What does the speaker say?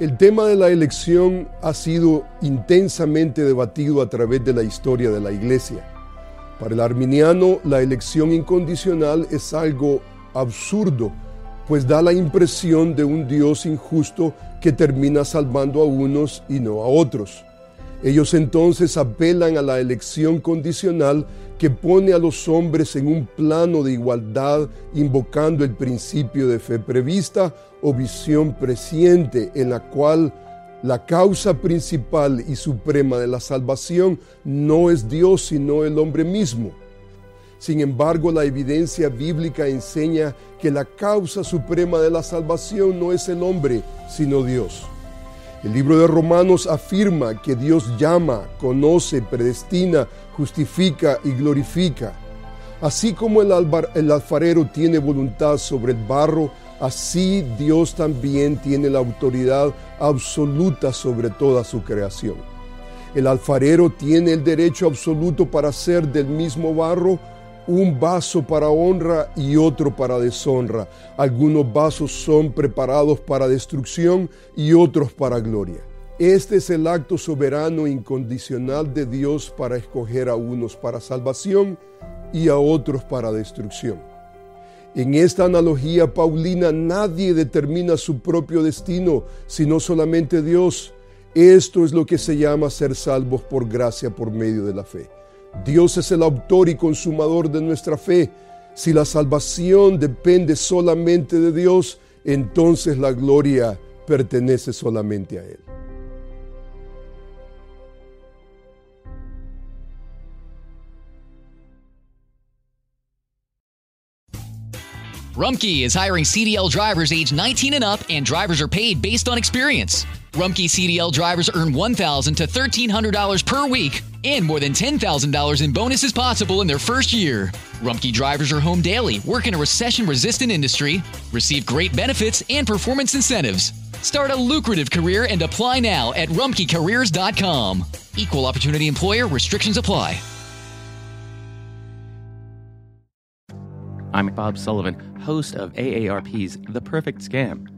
El tema de la elección ha sido intensamente debatido a través de la historia de la Iglesia. Para el arminiano, la elección incondicional es algo absurdo, pues da la impresión de un Dios injusto que termina salvando a unos y no a otros. Ellos entonces apelan a la elección condicional que pone a los hombres en un plano de igualdad, invocando el principio de fe prevista o visión presciente en la cual la causa principal y suprema de la salvación no es Dios, sino el hombre mismo. Sin embargo, la evidencia bíblica enseña que la causa suprema de la salvación no es el hombre, sino Dios. El libro de Romanos afirma que Dios llama, conoce, predestina, justifica y glorifica. Así como el, alfarero tiene voluntad sobre el barro, así Dios también tiene la autoridad absoluta sobre toda su creación. El alfarero tiene el derecho absoluto para hacer del mismo barro un vaso para honra y otro para deshonra. Algunos vasos son preparados para destrucción y otros para gloria. Este es el acto soberano e incondicional de Dios para escoger a unos para salvación y a otros para destrucción. En esta analogía paulina nadie determina su propio destino, sino solamente Dios. Esto es lo que se llama ser salvos por gracia por medio de la fe. Dios es el autor y consumador de nuestra fe. Si la salvación depende solamente de Dios, entonces la gloria pertenece solamente a Él. Rumkey is hiring CDL drivers age 19 and up, and drivers are paid based on experience. Rumkey CDL drivers earn $1,000 to $1,300 per week and more than $10,000 in bonuses possible in their first year. Rumkey drivers are home daily, work in a recession resistant industry, receive great benefits and performance incentives. Start a lucrative career and apply now at rumkeycareers.com. Equal opportunity employer restrictions apply. I'm Bob Sullivan, host of AARP's The Perfect Scam.